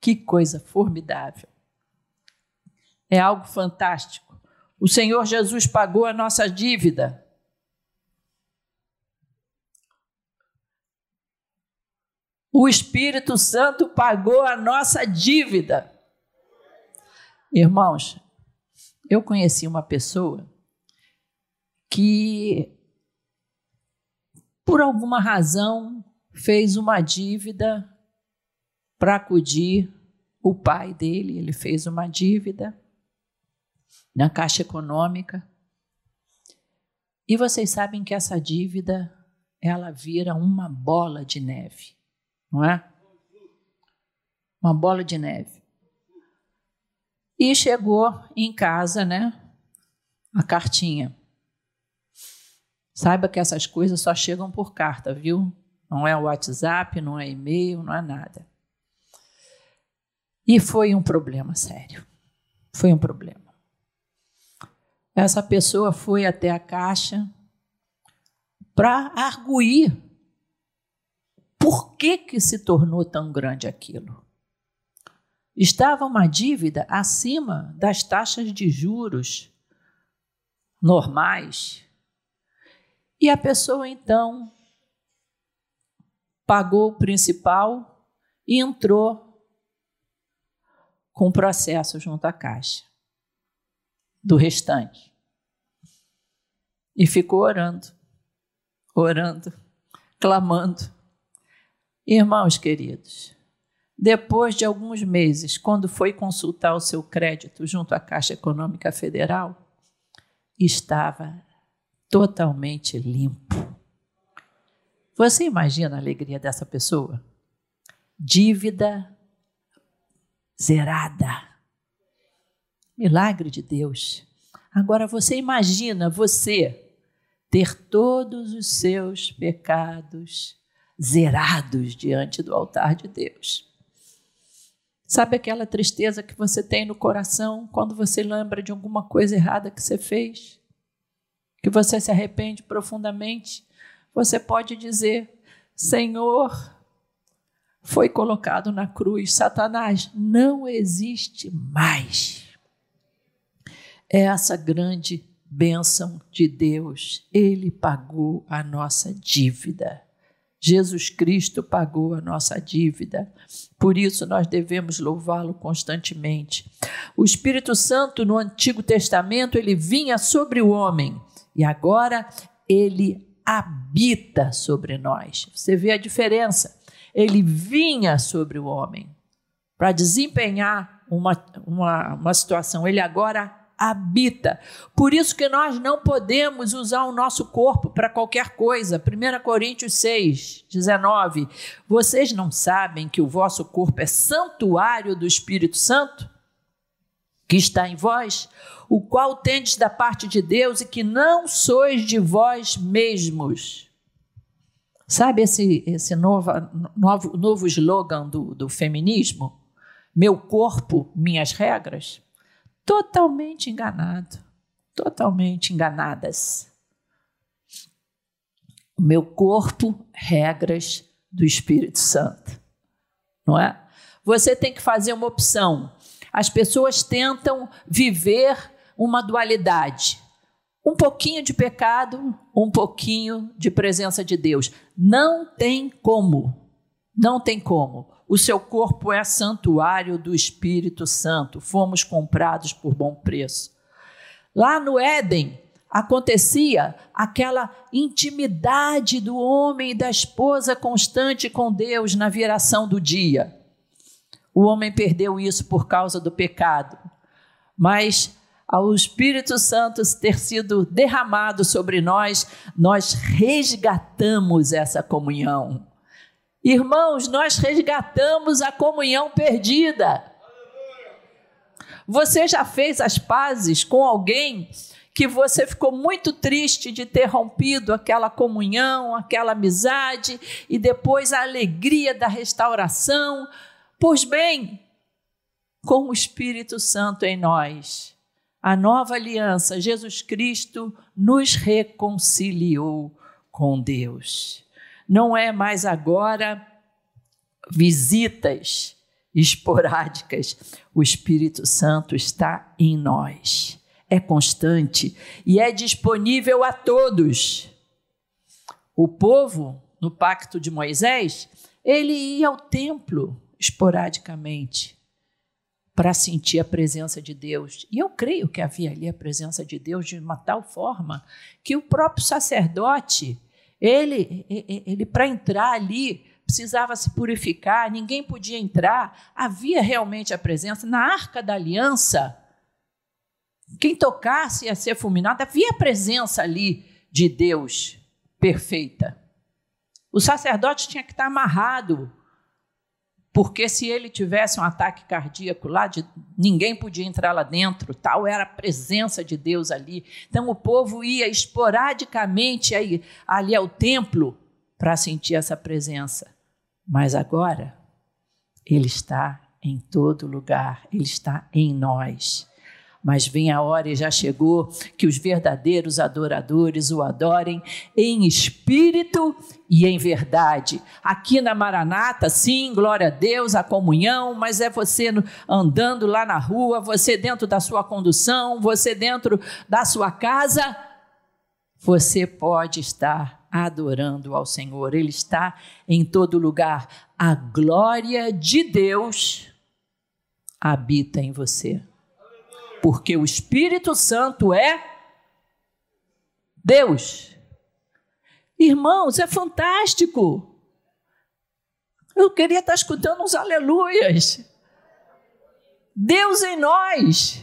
Que coisa formidável. É algo fantástico. O Senhor Jesus pagou a nossa dívida. O Espírito Santo pagou a nossa dívida. Irmãos, eu conheci uma pessoa que, por alguma razão, fez uma dívida para acudir o pai dele, ele fez uma dívida na Caixa Econômica. E vocês sabem que essa dívida ela vira uma bola de neve, não é? Uma bola de neve. E chegou em casa, né? A cartinha. Saiba que essas coisas só chegam por carta, viu? Não é WhatsApp, não é e-mail, não é nada. E foi um problema sério. Foi um problema. Essa pessoa foi até a caixa para arguir por que, que se tornou tão grande aquilo. Estava uma dívida acima das taxas de juros normais. E a pessoa então pagou o principal e entrou com o processo junto à Caixa do restante. E ficou orando, orando, clamando. Irmãos queridos, depois de alguns meses, quando foi consultar o seu crédito junto à Caixa Econômica Federal, estava totalmente limpo. Você imagina a alegria dessa pessoa? Dívida zerada. Milagre de Deus. Agora você imagina você ter todos os seus pecados zerados diante do altar de Deus. Sabe aquela tristeza que você tem no coração quando você lembra de alguma coisa errada que você fez? Que você se arrepende profundamente? Você pode dizer: Senhor, foi colocado na cruz. Satanás não existe mais. É essa grande bênção de Deus. Ele pagou a nossa dívida. Jesus Cristo pagou a nossa dívida. Por isso nós devemos louvá-lo constantemente. O Espírito Santo no Antigo Testamento ele vinha sobre o homem e agora ele habita sobre nós. Você vê a diferença? ele vinha sobre o homem para desempenhar uma, uma, uma situação. Ele agora habita. Por isso que nós não podemos usar o nosso corpo para qualquer coisa. 1 Coríntios 6, 19. Vocês não sabem que o vosso corpo é santuário do Espírito Santo? Que está em vós, o qual tendes da parte de Deus e que não sois de vós mesmos Sabe esse, esse novo, novo, novo slogan do, do feminismo? Meu corpo, minhas regras? Totalmente enganado. totalmente enganadas. O meu corpo, regras do Espírito Santo. Não é? Você tem que fazer uma opção. As pessoas tentam viver uma dualidade. Um pouquinho de pecado, um pouquinho de presença de Deus. Não tem como. Não tem como. O seu corpo é santuário do Espírito Santo. Fomos comprados por bom preço. Lá no Éden, acontecia aquela intimidade do homem e da esposa constante com Deus na viração do dia. O homem perdeu isso por causa do pecado, mas ao Espírito Santo ter sido derramado sobre nós, nós resgatamos essa comunhão. Irmãos, nós resgatamos a comunhão perdida. Você já fez as pazes com alguém que você ficou muito triste de ter rompido aquela comunhão, aquela amizade e depois a alegria da restauração? Pois bem, com o Espírito Santo em nós, a nova aliança, Jesus Cristo nos reconciliou com Deus. Não é mais agora visitas esporádicas. O Espírito Santo está em nós, é constante e é disponível a todos. O povo, no pacto de Moisés, ele ia ao templo esporadicamente para sentir a presença de Deus. E eu creio que havia ali a presença de Deus de uma tal forma que o próprio sacerdote, ele, ele, para entrar ali, precisava se purificar, ninguém podia entrar, havia realmente a presença. Na arca da aliança, quem tocasse ia ser fulminado, havia a presença ali de Deus perfeita. O sacerdote tinha que estar amarrado, porque se ele tivesse um ataque cardíaco lá, de, ninguém podia entrar lá dentro, tal era a presença de Deus ali. Então o povo ia esporadicamente aí, ali ao templo para sentir essa presença. Mas agora, Ele está em todo lugar, Ele está em nós. Mas vem a hora e já chegou que os verdadeiros adoradores o adorem em espírito e em verdade. Aqui na Maranata, sim, glória a Deus, a comunhão, mas é você andando lá na rua, você dentro da sua condução, você dentro da sua casa, você pode estar adorando ao Senhor. Ele está em todo lugar. A glória de Deus habita em você. Porque o Espírito Santo é Deus. Irmãos, é fantástico. Eu queria estar escutando uns aleluias. Deus em nós.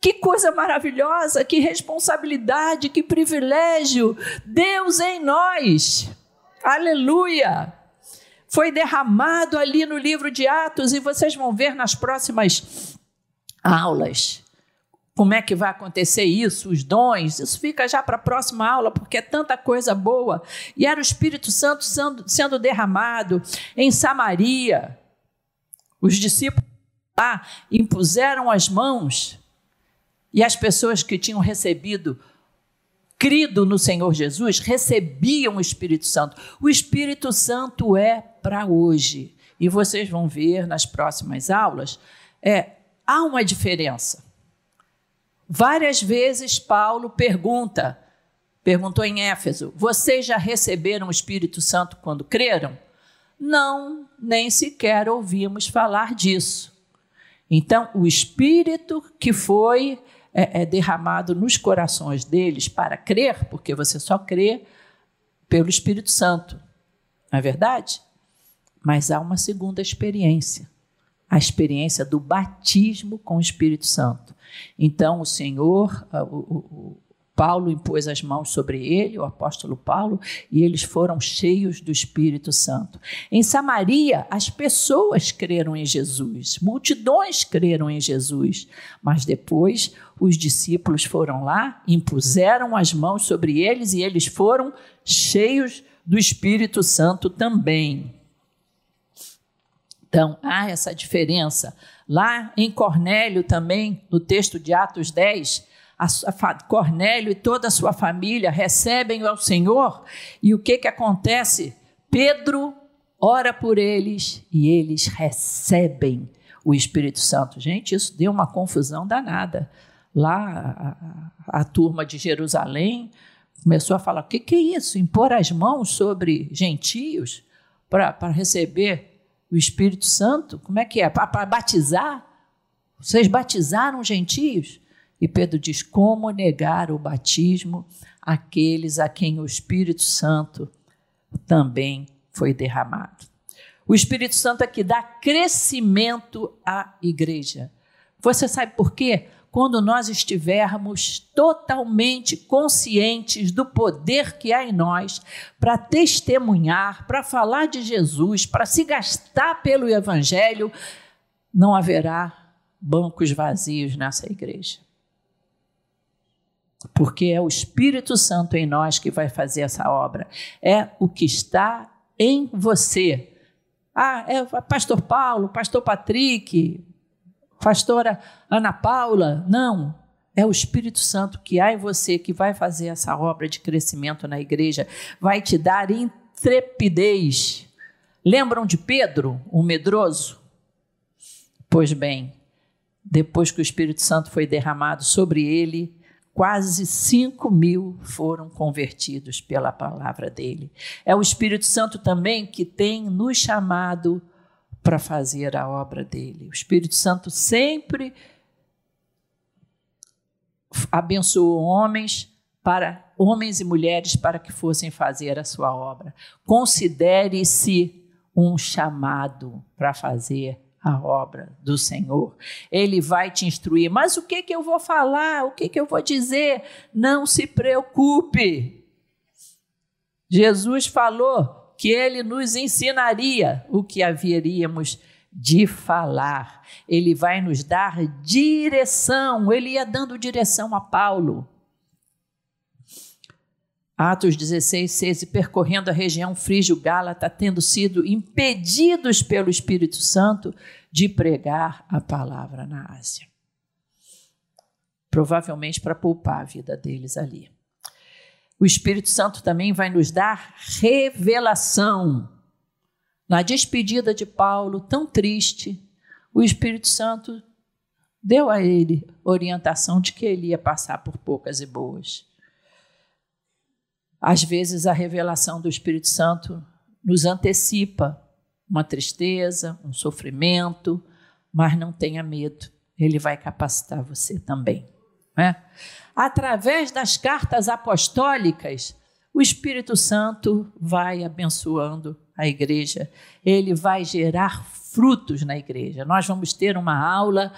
Que coisa maravilhosa, que responsabilidade, que privilégio. Deus em nós. Aleluia. Foi derramado ali no livro de Atos e vocês vão ver nas próximas aulas como é que vai acontecer isso, os dons, isso fica já para a próxima aula, porque é tanta coisa boa. E era o Espírito Santo sendo, derramado em Samaria. Os discípulos lá impuseram as mãos e as pessoas que tinham recebido, crido no Senhor Jesus, recebiam o Espírito Santo. O Espírito Santo é para hoje. E vocês vão ver nas próximas aulas, é, há uma diferença. Várias vezes Paulo pergunta, perguntou em Éfeso: vocês já receberam o Espírito Santo quando creram? Não, nem sequer ouvimos falar disso. Então, o Espírito que foi é, é derramado nos corações deles para crer, porque você só crê pelo Espírito Santo, não é verdade? Mas há uma segunda experiência, a experiência do batismo com o Espírito Santo. Então, o Senhor, o, Paulo impôs as mãos sobre ele, o apóstolo Paulo, e eles foram cheios do Espírito Santo. Em Samaria, as pessoas creram em Jesus, multidões creram em Jesus, mas depois os discípulos foram lá, impuseram as mãos sobre eles e eles foram cheios do Espírito Santo também. Então, há essa diferença. Lá em Cornélio também, no texto de Atos 10, a, a, Cornélio e toda a sua família recebem ao Senhor, e o que, que acontece? Pedro ora por eles e eles recebem o Espírito Santo. Gente, isso deu uma confusão danada. Lá, a, a turma de Jerusalém começou a falar: o que, que é isso? Impor as mãos sobre gentios para receber o Espírito Santo? Como é que é? Para batizar? Vocês batizaram gentios? E Pedro diz: como negar o batismo àqueles a quem o Espírito Santo também foi derramado? O Espírito Santo é que dá crescimento à igreja. Você sabe por quê? Quando nós estivermos totalmente conscientes do poder que há em nós para testemunhar, para falar de Jesus, para se gastar pelo Evangelho, não haverá bancos vazios nessa igreja. Porque é o Espírito Santo em nós que vai fazer essa obra. É o que está em você. Ah, é pastor Paulo, pastor Patrick, pastora Ana Paula. Não. É o Espírito Santo que há em você que vai fazer essa obra de crescimento na igreja, vai te dar intrepidez. Lembram de Pedro, o medroso? Pois bem, depois que o Espírito Santo foi derramado sobre ele, quase 5 mil foram convertidos pela palavra dele. É o Espírito Santo também que tem nos chamado para fazer a obra dele. O Espírito Santo sempre abençoou homens para homens e mulheres para que fossem fazer a sua obra. Considere-se um chamado para fazer a obra do Senhor. Ele vai te instruir. Mas o que, que eu vou falar? O que, que eu vou dizer? Não se preocupe. Jesus falou que ele nos ensinaria o que haveríamos de falar. Ele vai nos dar direção. Ele ia dando direção a Paulo. Atos 16, 6, e percorrendo a região frígio-gálata, tendo sido impedidos pelo Espírito Santo de pregar a palavra na Ásia. Provavelmente para poupar a vida deles ali. O Espírito Santo também vai nos dar revelação. Na despedida de Paulo, tão triste, o Espírito Santo deu a ele orientação de que ele ia passar por poucas e boas. Às vezes a revelação do Espírito Santo nos antecipa uma tristeza, um sofrimento, mas não tenha medo, ele vai capacitar você também. Né? Através das cartas apostólicas, o Espírito Santo vai abençoando a igreja, ele vai gerar frutos na igreja. Nós vamos ter uma aula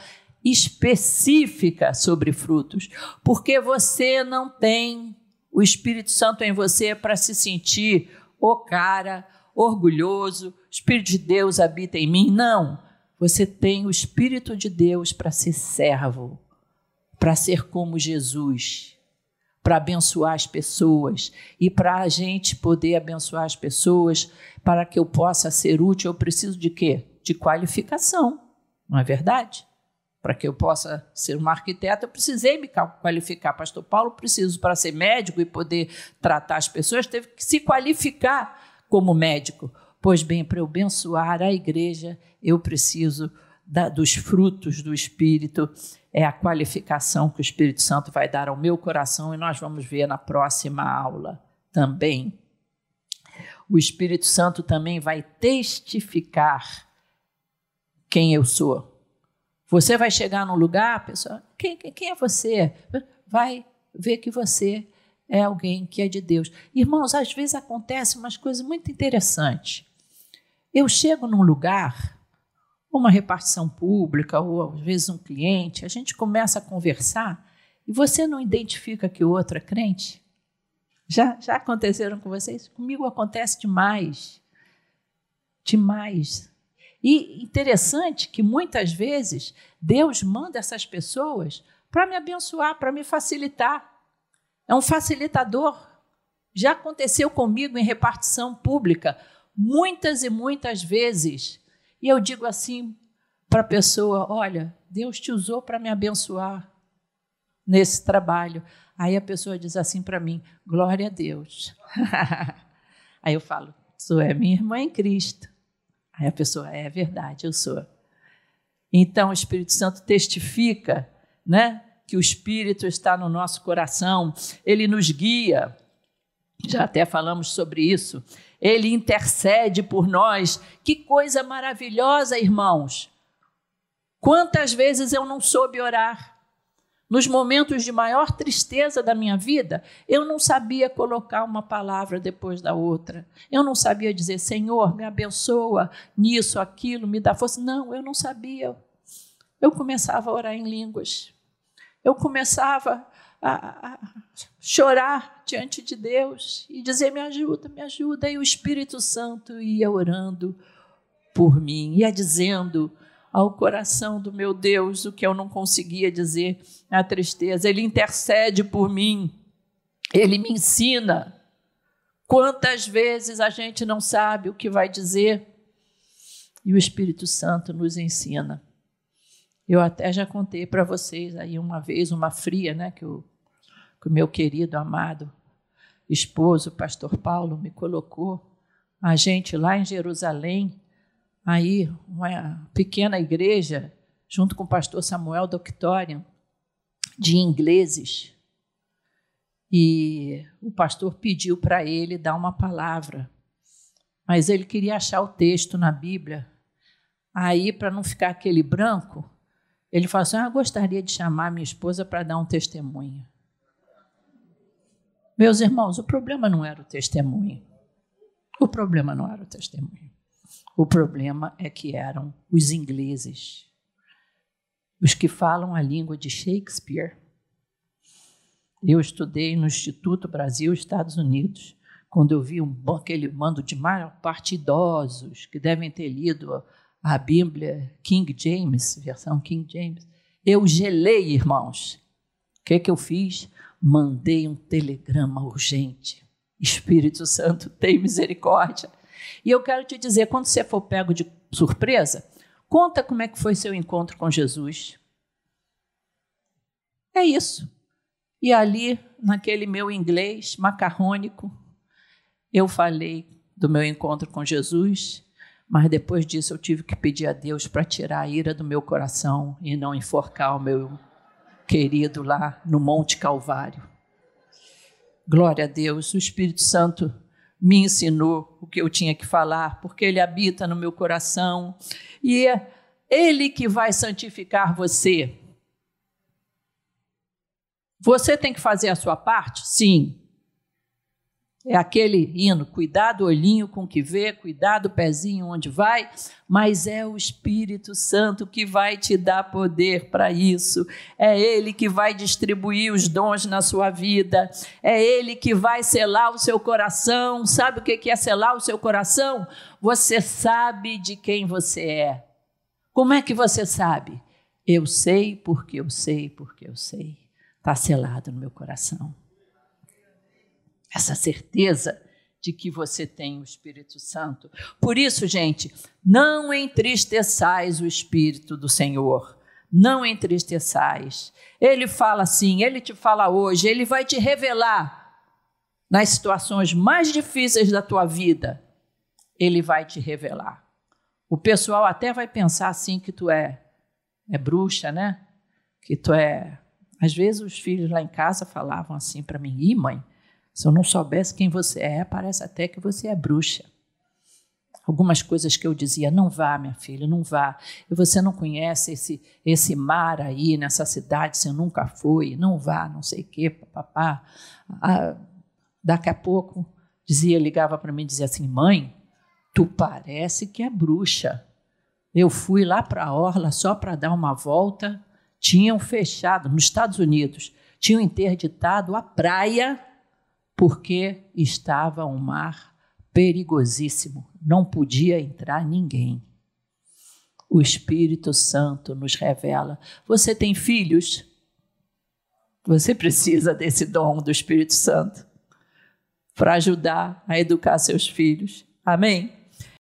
específica sobre frutos, porque você não tem o Espírito Santo em você para se sentir o cara, orgulhoso, Espírito de Deus habita em mim. Não. Você tem o Espírito de Deus para ser servo, para ser como Jesus, para abençoar as pessoas. E para a gente poder abençoar as pessoas, para que eu possa ser útil, eu preciso de quê? De qualificação, não é verdade? Para que eu possa ser uma arquiteta, eu precisei me qualificar. Pastor Paulo, preciso para ser médico e poder tratar as pessoas, teve que se qualificar como médico. Pois bem, para eu abençoar a igreja, eu preciso da, dos frutos do Espírito, é a qualificação que o Espírito Santo vai dar ao meu coração, e nós vamos ver na próxima aula também. O Espírito Santo também vai testificar quem eu sou. Você vai chegar num lugar, pessoal, quem, quem é você? Vai ver que você é alguém que é de Deus. Irmãos, às vezes acontece umas coisas muito interessantes. Eu chego num lugar, uma repartição pública, ou às vezes um cliente, a gente começa a conversar e você não identifica que o outro é crente? Já, já aconteceram com vocês? Comigo acontece demais. Demais. E interessante que muitas vezes Deus manda essas pessoas para me abençoar, para me facilitar. É um facilitador. Já aconteceu comigo em repartição pública muitas e muitas vezes. E eu digo assim para a pessoa: olha, Deus te usou para me abençoar. nesse trabalho. Aí a pessoa diz assim para mim: glória a Deus. Aí eu falo: sou é minha irmã em Cristo. Aí a pessoa: é verdade, eu sou. Então o Espírito Santo testifica, né? Que o Espírito está no nosso coração, ele nos guia. Já até falamos sobre isso. Ele intercede por nós. Que coisa maravilhosa, irmãos. Quantas vezes eu não soube orar? Nos momentos de maior tristeza da minha vida, eu não sabia colocar uma palavra depois da outra. Eu não sabia dizer, Senhor, me abençoa nisso, aquilo, me dá força. Não, eu não sabia. Eu começava a orar em línguas. Eu começava a, chorar diante de Deus e dizer: Me ajuda, me ajuda. E o Espírito Santo ia orando por mim, ia dizendo ao coração do meu Deus o que eu não conseguia dizer na tristeza. Ele intercede por mim, ele me ensina. Quantas vezes a gente não sabe o que vai dizer e o Espírito Santo nos ensina. Eu até já contei para vocês aí uma vez, uma fria, né, que o, que o meu querido, amado esposo, pastor Paulo, me colocou. A gente lá em Jerusalém, aí uma pequena igreja, junto com o pastor Samuel Doctorian, de ingleses. E o pastor pediu para ele dar uma palavra, mas ele queria achar o texto na Bíblia. Aí, para não ficar aquele branco, ele falou assim: ah, gostaria de chamar minha esposa para dar um testemunho. Meus irmãos, o problema não era o testemunho. O problema não era o testemunho. O problema é que eram os ingleses, os que falam a língua de Shakespeare. Eu estudei no Instituto Brasil, Estados Unidos, quando eu vi um, aquele bando de maior parte idosos que devem ter lido a Bíblia King James, versão King James. Eu gelei, irmãos. O que, que eu fiz? Mandei um telegrama urgente. Espírito Santo, tem misericórdia. E eu quero te dizer, quando você for pego de surpresa, conta como é que foi seu encontro com Jesus. É isso. E ali, naquele meu inglês macarrônico, eu falei do meu encontro com Jesus, mas depois disso eu tive que pedir a Deus para tirar a ira do meu coração e não enforcar o meu querido lá no Monte Calvário. Glória a Deus, o Espírito Santo me ensinou o que eu tinha que falar, porque ele habita no meu coração e é ele que vai santificar você. Você tem que fazer a sua parte? Sim. É aquele hino, cuidado olhinho com o que vê, cuidado pezinho onde vai, mas é o Espírito Santo que vai te dar poder para isso. É ele que vai distribuir os dons na sua vida. É ele que vai selar o seu coração. Sabe o que é selar o seu coração? Você sabe de quem você é. Como é que você sabe? Eu sei porque eu sei porque eu sei. Está selado no meu coração essa certeza de que você tem o Espírito Santo. Por isso, gente, não entristeçais o Espírito do Senhor. Não entristeçais. Ele fala assim, ele te fala hoje, ele vai te revelar nas situações mais difíceis da tua vida. Ele vai te revelar. O pessoal até vai pensar assim que tu é é bruxa, né? Que tu é. Às vezes os filhos lá em casa falavam assim para mim: "Ih, mãe, se eu não soubesse quem você é, parece até que você é bruxa. Algumas coisas que eu dizia, não vá, minha filha, não vá. E você não conhece esse, esse mar aí nessa cidade, você nunca foi, não vá, não sei o quê, papá. Ah, daqui a pouco dizia, ligava para mim e dizia assim, mãe, tu parece que é bruxa. Eu fui lá para a orla só para dar uma volta, tinham fechado, nos Estados Unidos, tinham interditado a praia porque estava um mar perigosíssimo, não podia entrar ninguém. O Espírito Santo nos revela. Você tem filhos? Você precisa desse dom do Espírito Santo para ajudar a educar seus filhos. Amém?